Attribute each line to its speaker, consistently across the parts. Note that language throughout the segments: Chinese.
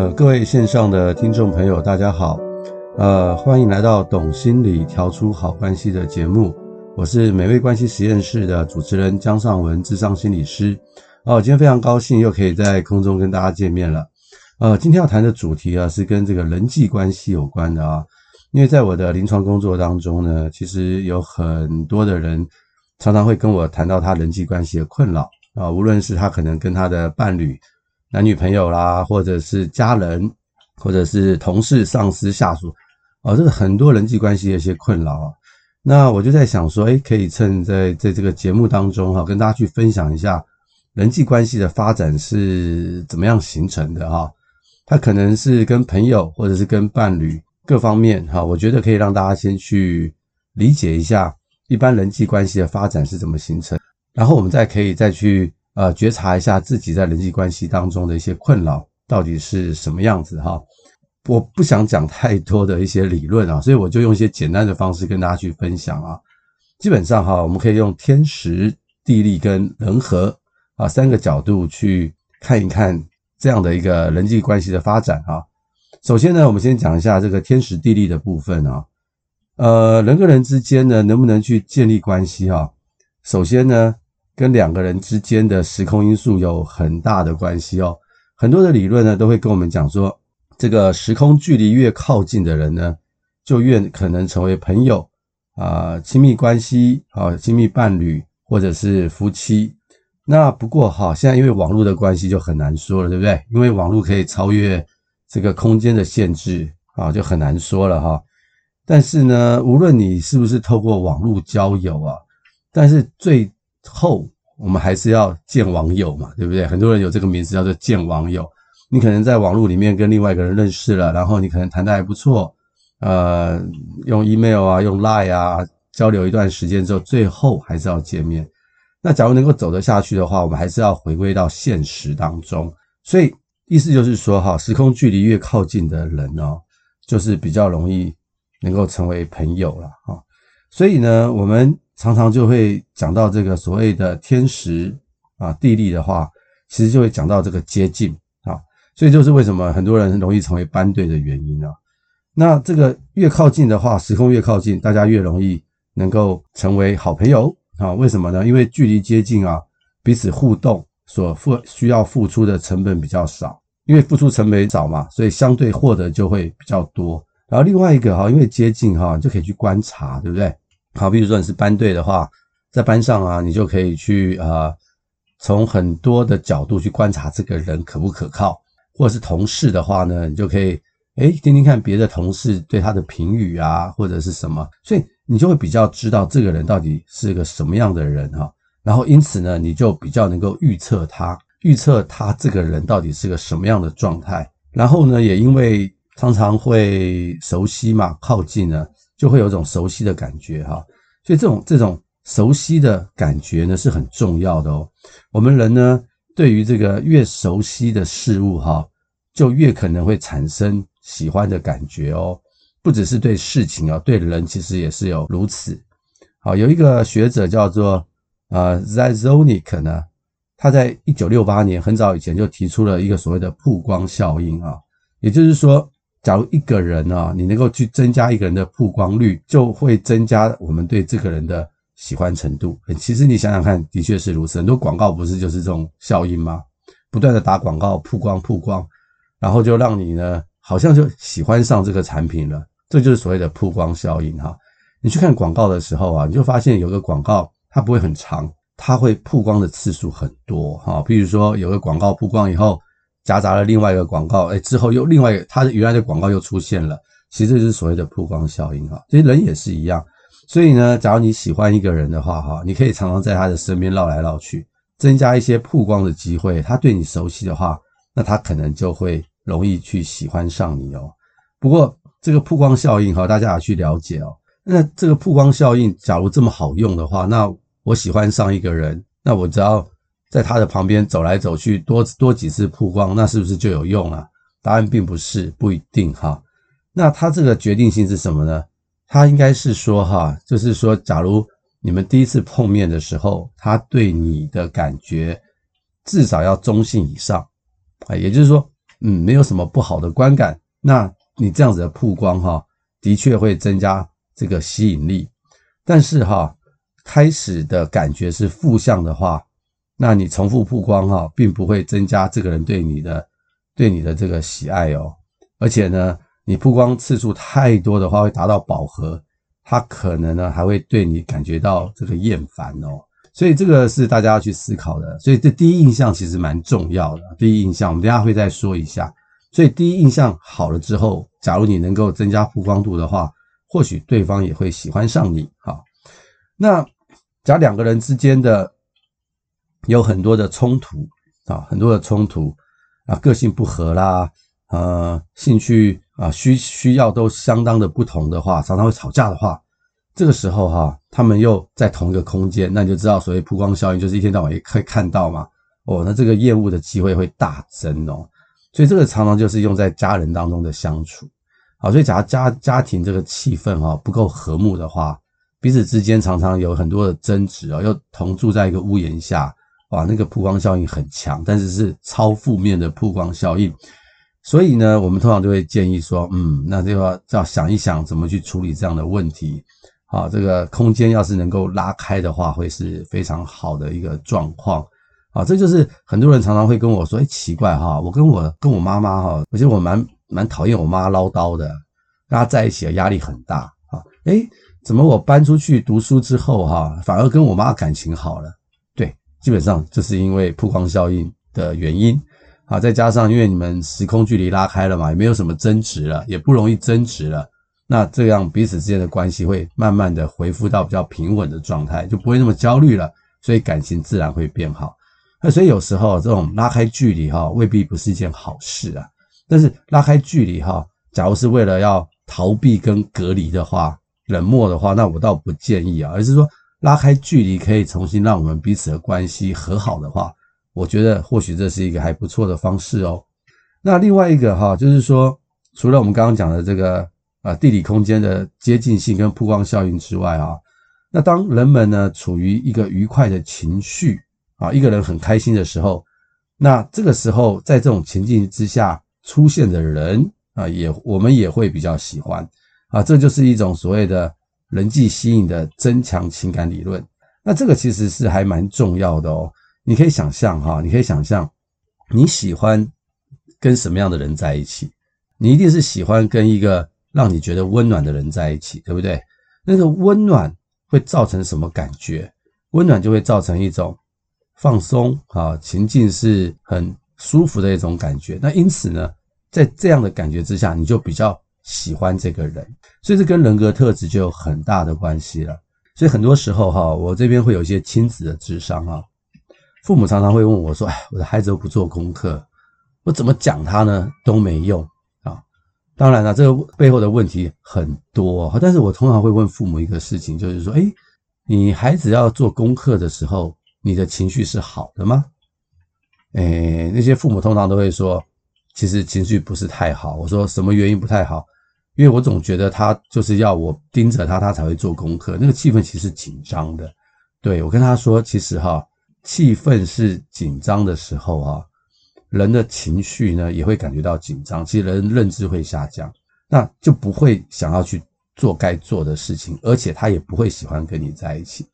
Speaker 1: 呃，各位线上的听众朋友，大家好，呃，欢迎来到《懂心理调出好关系》的节目，我是美味关系实验室的主持人姜尚文，智商心理师。哦，今天非常高兴又可以在空中跟大家见面了。呃，今天要谈的主题啊，是跟这个人际关系有关的啊，因为在我的临床工作当中呢，其实有很多的人常常会跟我谈到他人际关系的困扰啊，无论是他可能跟他的伴侣。男女朋友啦，或者是家人，或者是同事、上司、下属，哦，这个很多人际关系的一些困扰啊。那我就在想说，诶，可以趁在在这个节目当中哈，跟大家去分享一下人际关系的发展是怎么样形成的哈。它可能是跟朋友，或者是跟伴侣各方面哈，我觉得可以让大家先去理解一下一般人际关系的发展是怎么形成，然后我们再可以再去。呃，觉察一下自己在人际关系当中的一些困扰到底是什么样子哈。我不想讲太多的一些理论啊，所以我就用一些简单的方式跟大家去分享啊。基本上哈，我们可以用天时、地利跟人和啊三个角度去看一看这样的一个人际关系的发展啊。首先呢，我们先讲一下这个天时地利的部分啊。呃，人跟人之间呢，能不能去建立关系哈？首先呢。跟两个人之间的时空因素有很大的关系哦。很多的理论呢都会跟我们讲说，这个时空距离越靠近的人呢，就越可能成为朋友啊、亲密关系啊、亲密伴侣或者是夫妻。那不过哈，现在因为网络的关系就很难说了，对不对？因为网络可以超越这个空间的限制啊，就很难说了哈。但是呢，无论你是不是透过网络交友啊，但是最后，我们还是要见网友嘛，对不对？很多人有这个名字叫做见网友。你可能在网络里面跟另外一个人认识了，然后你可能谈得还不错，呃，用 email 啊，用 line 啊交流一段时间之后，最后还是要见面。那假如能够走得下去的话，我们还是要回归到现实当中。所以意思就是说，哈，时空距离越靠近的人哦，就是比较容易能够成为朋友了，哈。所以呢，我们。常常就会讲到这个所谓的天时啊地利的话，其实就会讲到这个接近啊，所以就是为什么很多人容易成为班对的原因啊。那这个越靠近的话，时空越靠近，大家越容易能够成为好朋友啊。为什么呢？因为距离接近啊，彼此互动所付需要付出的成本比较少，因为付出成本少嘛，所以相对获得就会比较多。然后另外一个哈，因为接近哈，就可以去观察，对不对？好，比如说你是班队的话，在班上啊，你就可以去啊，从很多的角度去观察这个人可不可靠，或者是同事的话呢，你就可以诶听听看别的同事对他的评语啊，或者是什么，所以你就会比较知道这个人到底是个什么样的人哈。然后因此呢，你就比较能够预测他，预测他这个人到底是个什么样的状态。然后呢，也因为常常会熟悉嘛，靠近呢。就会有一种熟悉的感觉哈，所以这种这种熟悉的感觉呢是很重要的哦。我们人呢，对于这个越熟悉的事物哈，就越可能会产生喜欢的感觉哦。不只是对事情啊，对人其实也是有如此。好，有一个学者叫做呃 Zizonic 呢，他在一九六八年很早以前就提出了一个所谓的曝光效应啊，也就是说。假如一个人啊，你能够去增加一个人的曝光率，就会增加我们对这个人的喜欢程度。其实你想想看，的确是如此。很多广告不是就是这种效应吗？不断的打广告，曝光曝光，然后就让你呢，好像就喜欢上这个产品了。这就是所谓的曝光效应哈。你去看广告的时候啊，你就发现有个广告它不会很长，它会曝光的次数很多哈。比如说有个广告曝光以后。夹杂了另外一个广告，哎，之后又另外一个，它原来的广告又出现了。其实这就是所谓的曝光效应哈。其实人也是一样，所以呢，假如你喜欢一个人的话哈，你可以常常在他的身边绕来绕去，增加一些曝光的机会。他对你熟悉的话，那他可能就会容易去喜欢上你哦。不过这个曝光效应哈，大家要去了解哦。那这个曝光效应，假如这么好用的话，那我喜欢上一个人，那我只要。在他的旁边走来走去，多多几次曝光，那是不是就有用了？答案并不是，不一定哈。那他这个决定性是什么呢？他应该是说哈，就是说，假如你们第一次碰面的时候，他对你的感觉至少要中性以上啊，也就是说，嗯，没有什么不好的观感，那你这样子的曝光哈，的确会增加这个吸引力。但是哈，开始的感觉是负向的话，那你重复曝光哈，并不会增加这个人对你的对你的这个喜爱哦。而且呢，你曝光次数太多的话，会达到饱和，他可能呢还会对你感觉到这个厌烦哦。所以这个是大家要去思考的。所以这第一印象其实蛮重要的。第一印象，我们等下会再说一下。所以第一印象好了之后，假如你能够增加曝光度的话，或许对方也会喜欢上你。哈，那假如两个人之间的有很多的冲突啊，很多的冲突啊，个性不合啦，呃，兴趣啊需需要都相当的不同的话，常常会吵架的话。这个时候哈，他们又在同一个空间，那你就知道所谓曝光效应，就是一天到晚也可以看到嘛。哦，那这个厌恶的机会会大增哦。所以这个常常就是用在家人当中的相处。好，所以假如家家庭这个气氛哈不够和睦的话，彼此之间常常有很多的争执哦，又同住在一个屋檐下，哇，那个曝光效应很强，但是是超负面的曝光效应。所以呢，我们通常就会建议说，嗯，那就要要想一想怎么去处理这样的问题。好，这个空间要是能够拉开的话，会是非常好的一个状况。好，这就是很多人常常会跟我说：“哎，奇怪哈，我跟我跟我妈妈哈，我觉得我蛮蛮讨厌我妈唠叨的，跟她在一起的压力很大啊。哎，怎么我搬出去读书之后哈，反而跟我妈感情好了？基本上就是因为曝光效应的原因啊，再加上因为你们时空距离拉开了嘛，也没有什么争执了，也不容易争执了。”那这样彼此之间的关系会慢慢的恢复到比较平稳的状态，就不会那么焦虑了，所以感情自然会变好。那所以有时候这种拉开距离哈，未必不是一件好事啊。但是拉开距离哈，假如是为了要逃避跟隔离的话，冷漠的话，那我倒不建议啊，而是说拉开距离可以重新让我们彼此的关系和好的话，我觉得或许这是一个还不错的方式哦。那另外一个哈，就是说除了我们刚刚讲的这个。啊，地理空间的接近性跟曝光效应之外啊，那当人们呢处于一个愉快的情绪啊，一个人很开心的时候，那这个时候在这种情境之下出现的人啊，也我们也会比较喜欢啊，这就是一种所谓的人际吸引的增强情感理论。那这个其实是还蛮重要的哦。你可以想象哈，你可以想象你喜欢跟什么样的人在一起？你一定是喜欢跟一个。让你觉得温暖的人在一起，对不对？那个温暖会造成什么感觉？温暖就会造成一种放松啊，情境是很舒服的一种感觉。那因此呢，在这样的感觉之下，你就比较喜欢这个人。所以这跟人格特质就有很大的关系了。所以很多时候哈，我这边会有一些亲子的智商啊，父母常常会问我说：“哎，我的孩子都不做功课，我怎么讲他呢？都没用啊。”当然了，这个背后的问题很多，但是我通常会问父母一个事情，就是说，哎，你孩子要做功课的时候，你的情绪是好的吗？哎，那些父母通常都会说，其实情绪不是太好。我说什么原因不太好？因为我总觉得他就是要我盯着他，他才会做功课，那个气氛其实紧张的。对，我跟他说，其实哈，气氛是紧张的时候哈。人的情绪呢，也会感觉到紧张，其实人认知会下降，那就不会想要去做该做的事情，而且他也不会喜欢跟你在一起。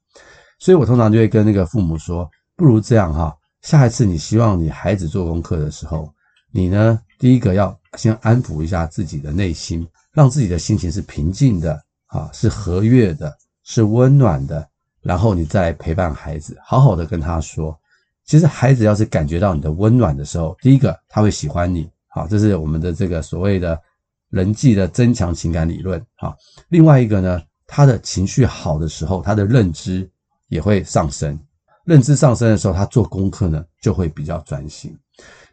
Speaker 1: 所以我通常就会跟那个父母说，不如这样哈，下一次你希望你孩子做功课的时候，你呢，第一个要先安抚一下自己的内心，让自己的心情是平静的，啊，是和悦的，是温暖的，然后你再陪伴孩子，好好的跟他说。其实孩子要是感觉到你的温暖的时候，第一个他会喜欢你，好，这是我们的这个所谓的人际的增强情感理论，好。另外一个呢，他的情绪好的时候，他的认知也会上升，认知上升的时候，他做功课呢就会比较专心。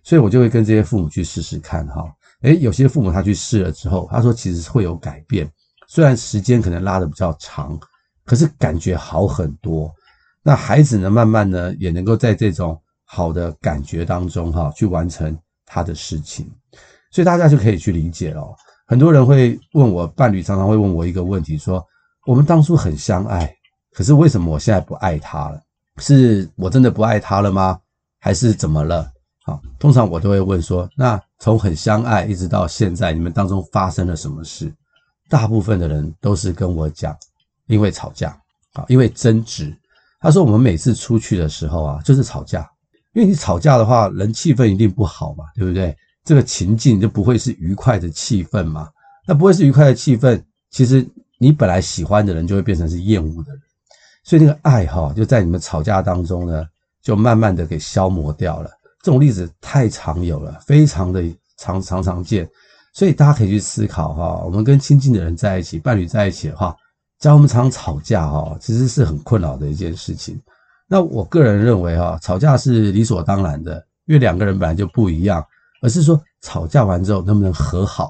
Speaker 1: 所以我就会跟这些父母去试试看，哈，诶，有些父母他去试了之后，他说其实会有改变，虽然时间可能拉得比较长，可是感觉好很多。那孩子呢，慢慢呢，也能够在这种好的感觉当中，哈，去完成他的事情，所以大家就可以去理解了。很多人会问我，伴侣常常会问我一个问题，说：我们当初很相爱，可是为什么我现在不爱他了？是我真的不爱他了吗？还是怎么了？好，通常我都会问说，那从很相爱一直到现在，你们当中发生了什么事？大部分的人都是跟我讲，因为吵架，啊，因为争执。他说我们每次出去的时候啊，就是吵架，因为你吵架的话，人气氛一定不好嘛，对不对？这个情境就不会是愉快的气氛嘛。那不会是愉快的气氛，其实你本来喜欢的人就会变成是厌恶的人，所以那个爱哈就在你们吵架当中呢，就慢慢的给消磨掉了。这种例子太常有了，非常的常常常见，所以大家可以去思考哈，我们跟亲近的人在一起，伴侣在一起的话，假如我们常常吵架哈，其实是很困扰的一件事情。那我个人认为哈，吵架是理所当然的，因为两个人本来就不一样，而是说吵架完之后能不能和好，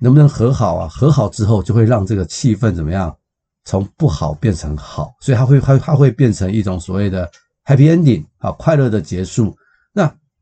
Speaker 1: 能不能和好啊？和好之后就会让这个气氛怎么样，从不好变成好，所以它会它它会变成一种所谓的 happy ending 啊，快乐的结束。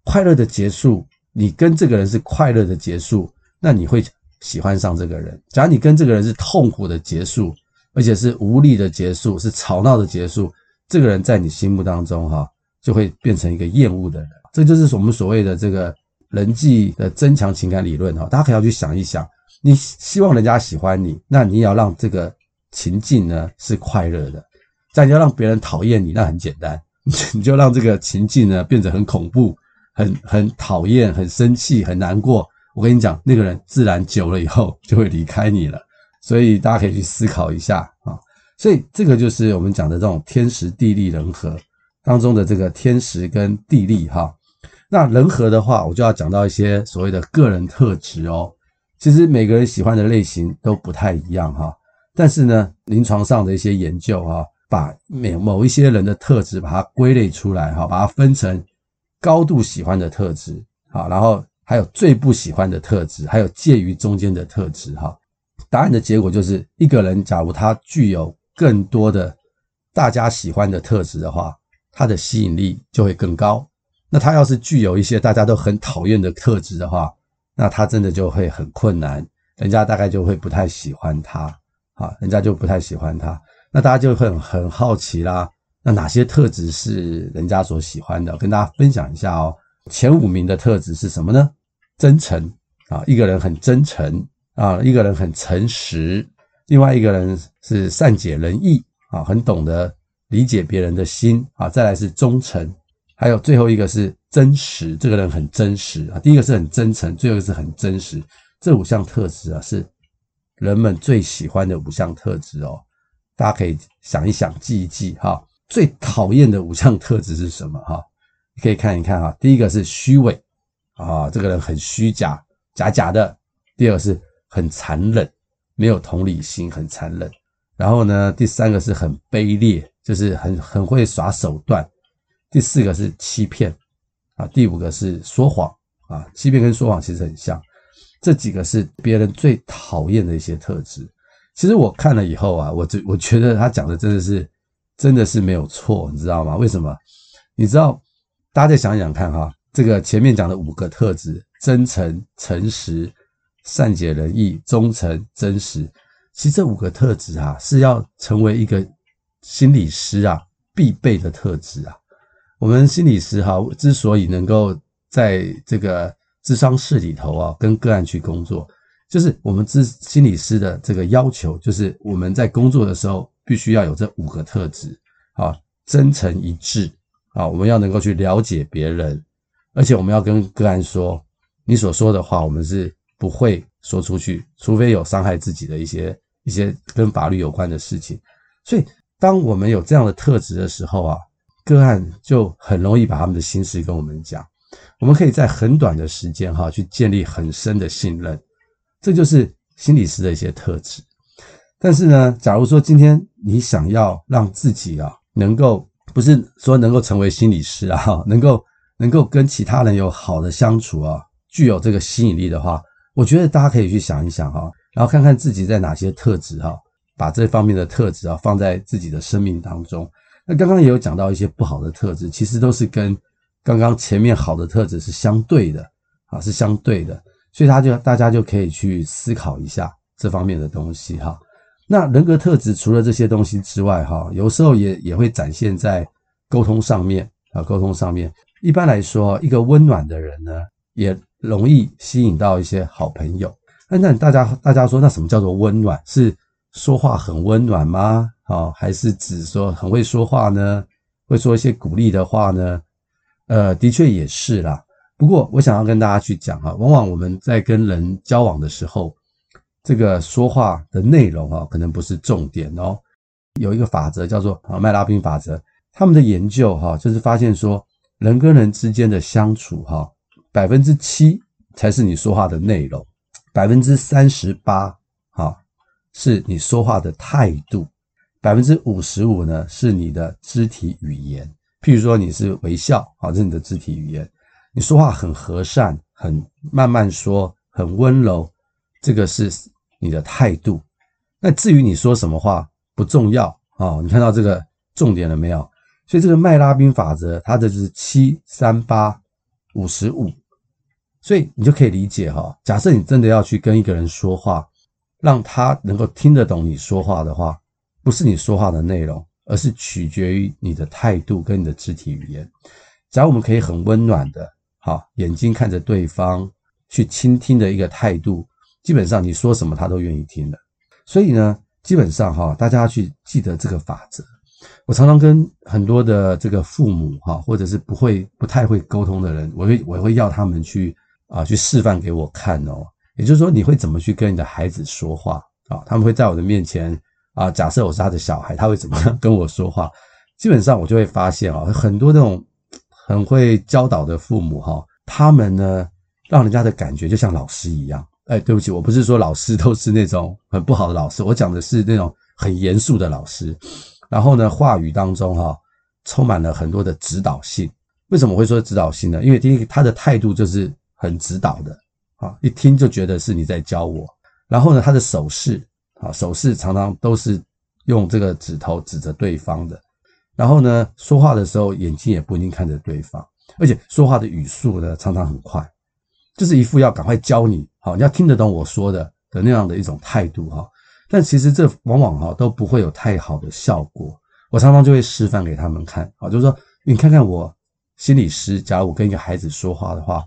Speaker 1: 快乐的结束，你跟这个人是快乐的结束，那你会喜欢上这个人。假如你跟这个人是痛苦的结束，而且是无力的结束，是吵闹的结束，这个人在你心目当中哈，就会变成一个厌恶的人。这就是我们所谓的这个人际的增强情感理论哈。大家可要去想一想，你希望人家喜欢你，那你也要让这个情境呢是快乐的。但你要让别人讨厌你，那很简单。你就让这个情境呢变得很恐怖、很很讨厌、很生气、很难过。我跟你讲，那个人自然久了以后就会离开你了。所以大家可以去思考一下啊。所以这个就是我们讲的这种天时地利人和当中的这个天时跟地利哈。那人和的话，我就要讲到一些所谓的个人特质哦。其实每个人喜欢的类型都不太一样哈。但是呢，临床上的一些研究哈。把每某一些人的特质把它归类出来，哈，把它分成高度喜欢的特质，好，然后还有最不喜欢的特质，还有介于中间的特质，哈。答案的结果就是，一个人假如他具有更多的大家喜欢的特质的话，他的吸引力就会更高。那他要是具有一些大家都很讨厌的特质的话，那他真的就会很困难，人家大概就会不太喜欢他，啊，人家就不太喜欢他。那大家就会很很好奇啦，那哪些特质是人家所喜欢的？跟大家分享一下哦。前五名的特质是什么呢？真诚啊，一个人很真诚啊，一个人很诚实，另外一个人是善解人意啊，很懂得理解别人的心啊。再来是忠诚，还有最后一个是真实，这个人很真实啊。第一个是很真诚，最后一个是很真实。这五项特质啊，是人们最喜欢的五项特质哦。大家可以想一想，记一记哈。最讨厌的五项特质是什么哈？你可以看一看哈。第一个是虚伪啊，这个人很虚假，假假的。第二个是很残忍，没有同理心，很残忍。然后呢，第三个是很卑劣，就是很很会耍手段。第四个是欺骗啊，第五个是说谎啊，欺骗跟说谎其实很像。这几个是别人最讨厌的一些特质。其实我看了以后啊，我这我觉得他讲的真的是，真的是没有错，你知道吗？为什么？你知道，大家再想想看哈，这个前面讲的五个特质：真诚、诚实、善解人意、忠诚、真实。其实这五个特质啊，是要成为一个心理师啊必备的特质啊。我们心理师哈，之所以能够在这个咨商室里头啊，跟个案去工作。就是我们咨心理师的这个要求，就是我们在工作的时候必须要有这五个特质啊：真诚一致啊，我们要能够去了解别人，而且我们要跟个案说，你所说的话，我们是不会说出去，除非有伤害自己的一些一些跟法律有关的事情。所以，当我们有这样的特质的时候啊，个案就很容易把他们的心事跟我们讲，我们可以在很短的时间哈，去建立很深的信任。这就是心理师的一些特质，但是呢，假如说今天你想要让自己啊，能够不是说能够成为心理师啊，能够能够跟其他人有好的相处啊，具有这个吸引力的话，我觉得大家可以去想一想哈，然后看看自己在哪些特质哈，把这方面的特质啊放在自己的生命当中。那刚刚也有讲到一些不好的特质，其实都是跟刚刚前面好的特质是相对的啊，是相对的。所以他就大家就可以去思考一下这方面的东西哈。那人格特质除了这些东西之外哈，有时候也也会展现在沟通上面啊，沟通上面。一般来说，一个温暖的人呢，也容易吸引到一些好朋友。那那大家大家说，那什么叫做温暖？是说话很温暖吗？啊，还是指说很会说话呢？会说一些鼓励的话呢？呃，的确也是啦。不过，我想要跟大家去讲哈，往往我们在跟人交往的时候，这个说话的内容啊，可能不是重点哦。有一个法则叫做啊麦拉宾法则，他们的研究哈，就是发现说，人跟人之间的相处哈，百分之七才是你说话的内容，百分之三十八哈是你说话的态度。百分之五十五呢，是你的肢体语言，譬如说你是微笑，好，这是你的肢体语言。你说话很和善，很慢慢说，很温柔，这个是你的态度。那至于你说什么话不重要啊，你看到这个重点了没有？所以这个麦拉宾法则，它的就是七三八五十五，所以你就可以理解哈。假设你真的要去跟一个人说话，让他能够听得懂你说话的话。不是你说话的内容，而是取决于你的态度跟你的肢体语言。假如我们可以很温暖的，好，眼睛看着对方去倾听的一个态度，基本上你说什么他都愿意听的。所以呢，基本上哈，大家要去记得这个法则。我常常跟很多的这个父母哈，或者是不会不太会沟通的人，我会我会要他们去啊去示范给我看哦。也就是说，你会怎么去跟你的孩子说话啊？他们会在我的面前。啊，假设我是他的小孩，他会怎么样跟我说话？基本上我就会发现啊，很多这种很会教导的父母哈，他们呢，让人家的感觉就像老师一样。哎，对不起，我不是说老师都是那种很不好的老师，我讲的是那种很严肃的老师。然后呢，话语当中哈，充满了很多的指导性。为什么会说指导性呢？因为第一个，他的态度就是很指导的啊，一听就觉得是你在教我。然后呢，他的手势。啊，手势常常都是用这个指头指着对方的，然后呢，说话的时候眼睛也不一定看着对方，而且说话的语速呢常常很快，就是一副要赶快教你，好，你要听得懂我说的的那样的一种态度哈。但其实这往往哈都不会有太好的效果。我常常就会示范给他们看，啊，就是说你看看我心理师，假如我跟一个孩子说话的话，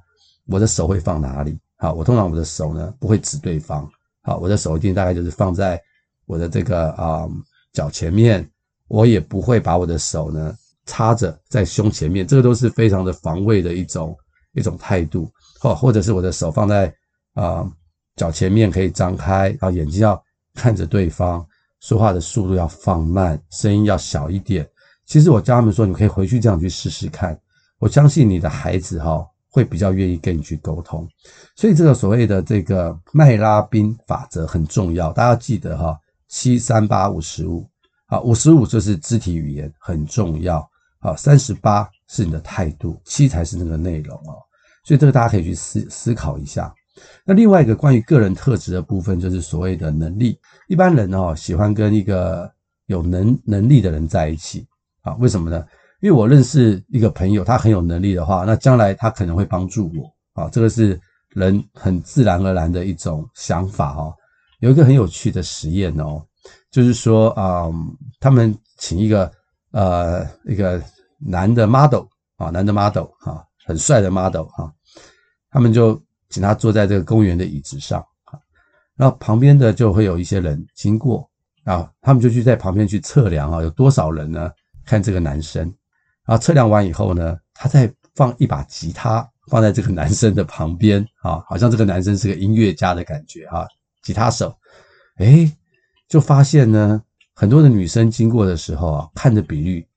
Speaker 1: 我的手会放哪里？好，我通常我的手呢不会指对方。好，我的手一定大概就是放在我的这个啊脚前面，我也不会把我的手呢插着在胸前面，这个都是非常的防卫的一种一种态度。或或者是我的手放在啊脚前面可以张开，然后眼睛要看着对方，说话的速度要放慢，声音要小一点。其实我教他们说，你可以回去这样去试试看，我相信你的孩子哈。会比较愿意跟你去沟通，所以这个所谓的这个麦拉宾法则很重要，大家记得哈，七三八五十五，好，五十五就是肢体语言很重要，好，三十八是你的态度，七才是那个内容哦，所以这个大家可以去思思考一下。那另外一个关于个人特质的部分，就是所谓的能力，一般人哦喜欢跟一个有能能力的人在一起，啊，为什么呢？因为我认识一个朋友，他很有能力的话，那将来他可能会帮助我。啊，这个是人很自然而然的一种想法哦。有一个很有趣的实验哦，就是说啊，他们请一个呃一个男的 model 啊，男的 model 啊，很帅的 model 啊，他们就请他坐在这个公园的椅子上啊，然后旁边的就会有一些人经过啊，他们就去在旁边去测量啊，有多少人呢？看这个男生。然后测量完以后呢，他再放一把吉他放在这个男生的旁边啊，好像这个男生是个音乐家的感觉啊，吉他手，诶，就发现呢，很多的女生经过的时候啊，看的比率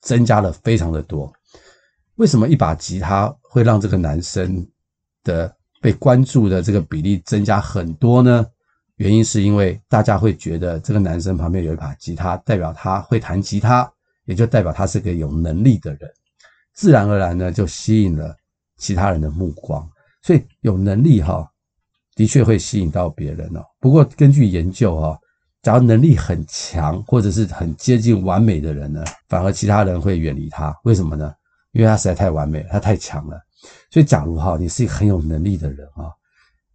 Speaker 1: 增加了非常的多。为什么一把吉他会让这个男生的被关注的这个比例增加很多呢？原因是因为大家会觉得这个男生旁边有一把吉他，代表他会弹吉他。也就代表他是个有能力的人，自然而然呢就吸引了其他人的目光，所以有能力哈，的确会吸引到别人哦。不过根据研究哈，假如能力很强或者是很接近完美的人呢，反而其他人会远离他。为什么呢？因为他实在太完美，他太强了。所以假如哈，你是一个很有能力的人啊，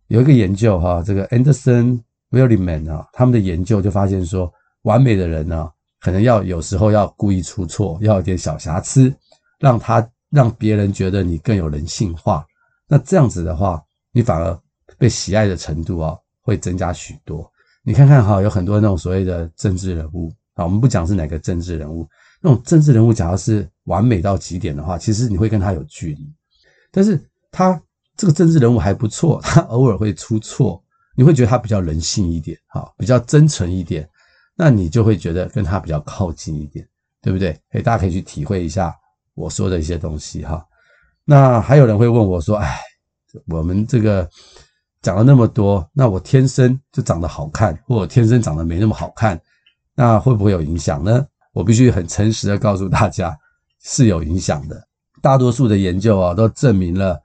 Speaker 1: 有一个研究哈，这个 Anderson Williman 啊，他们的研究就发现说，完美的人呢。可能要有时候要故意出错，要有点小瑕疵，让他让别人觉得你更有人性化。那这样子的话，你反而被喜爱的程度啊会增加许多。你看看哈，有很多那种所谓的政治人物啊，我们不讲是哪个政治人物，那种政治人物假如是完美到极点的话，其实你会跟他有距离。但是他这个政治人物还不错，他偶尔会出错，你会觉得他比较人性一点，哈，比较真诚一点，那你就会觉得跟他比较靠近一点，对不对？诶，大家可以去体会一下我说的一些东西哈。那还有人会问我说：“哎，我们这个讲了那么多，那我天生就长得好看，或者天生长得没那么好看，那会不会有影响呢？”我必须很诚实的告诉大家，是有影响的。大多数的研究啊，都证明了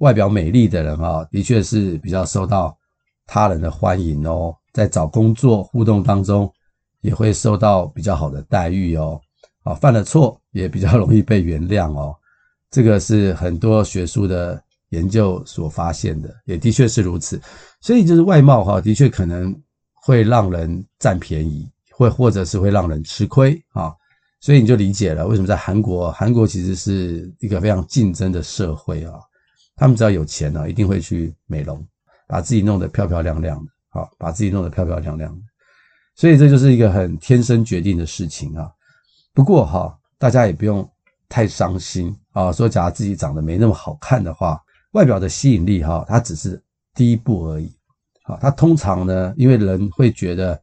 Speaker 1: 外表美丽的人啊，的确是比较受到他人的欢迎哦，在找工作互动当中，也会受到比较好的待遇哦。啊，犯了错也比较容易被原谅哦。这个是很多学术的研究所发现的，也的确是如此。所以就是外貌哈，的确可能会让人占便宜，会或者是会让人吃亏啊。所以你就理解了为什么在韩国，韩国其实是一个非常竞争的社会啊。他们只要有钱呢，一定会去美容，把自己弄得漂漂亮亮的，好，把自己弄得漂漂亮亮的。所以这就是一个很天生决定的事情啊。不过哈，大家也不用太伤心啊。说假如自己长得没那么好看的话，外表的吸引力哈，它只是第一步而已。好，它通常呢，因为人会觉得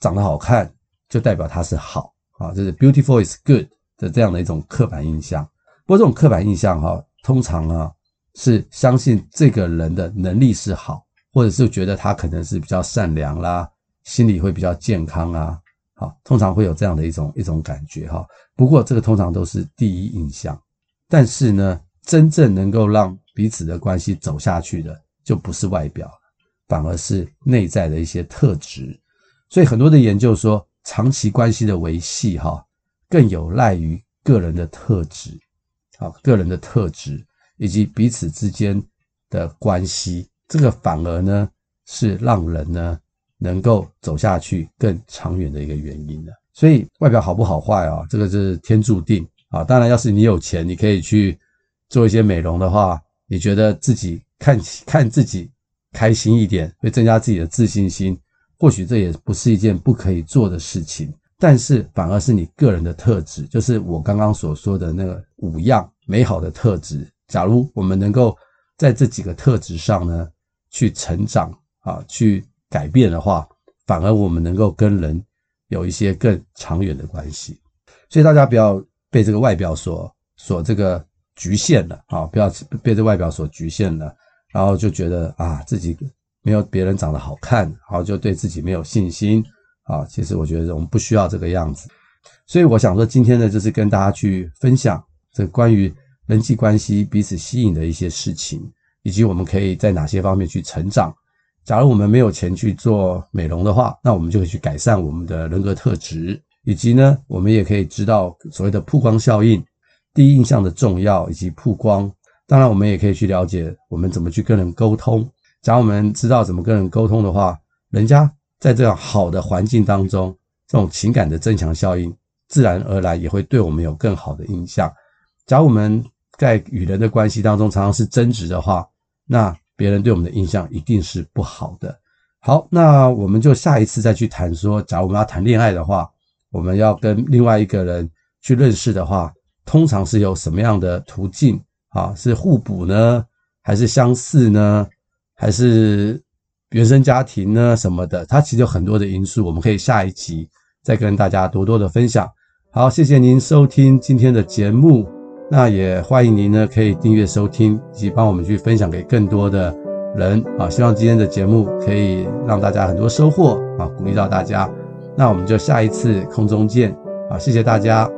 Speaker 1: 长得好看就代表它是好。啊，就是 beautiful is good 的这样的一种刻板印象。不过这种刻板印象哈，通常啊是相信这个人的能力是好，或者是觉得他可能是比较善良啦，心理会比较健康啊。好，通常会有这样的一种一种感觉哈。不过这个通常都是第一印象，但是呢，真正能够让彼此的关系走下去的，就不是外表，反而是内在的一些特质。所以很多的研究说。长期关系的维系，哈，更有赖于个人的特质，啊，个人的特质以及彼此之间的关系，这个反而呢是让人呢能够走下去更长远的一个原因的。所以外表好不好坏啊，这个是天注定啊。当然，要是你有钱，你可以去做一些美容的话，你觉得自己看看自己开心一点，会增加自己的自信心。或许这也不是一件不可以做的事情，但是反而是你个人的特质，就是我刚刚所说的那个五样美好的特质。假如我们能够在这几个特质上呢，去成长啊，去改变的话，反而我们能够跟人有一些更长远的关系。所以大家不要被这个外表所所这个局限了啊，不要被这外表所局限了，然后就觉得啊自己。没有别人长得好看，然后就对自己没有信心啊！其实我觉得我们不需要这个样子，所以我想说，今天呢，就是跟大家去分享这关于人际关系彼此吸引的一些事情，以及我们可以在哪些方面去成长。假如我们没有钱去做美容的话，那我们就可以去改善我们的人格特质，以及呢，我们也可以知道所谓的曝光效应、第一印象的重要以及曝光。当然，我们也可以去了解我们怎么去跟人沟通。假如我们知道怎么跟人沟通的话，人家在这样好的环境当中，这种情感的增强效应，自然而然也会对我们有更好的印象。假如我们在与人的关系当中常常是争执的话，那别人对我们的印象一定是不好的。好，那我们就下一次再去谈说，假如我们要谈恋爱的话，我们要跟另外一个人去认识的话，通常是有什么样的途径啊？是互补呢，还是相似呢？还是原生家庭呢什么的，它其实有很多的因素，我们可以下一集再跟大家多多的分享。好，谢谢您收听今天的节目，那也欢迎您呢可以订阅收听，以及帮我们去分享给更多的人啊。希望今天的节目可以让大家很多收获啊，鼓励到大家。那我们就下一次空中见啊，谢谢大家。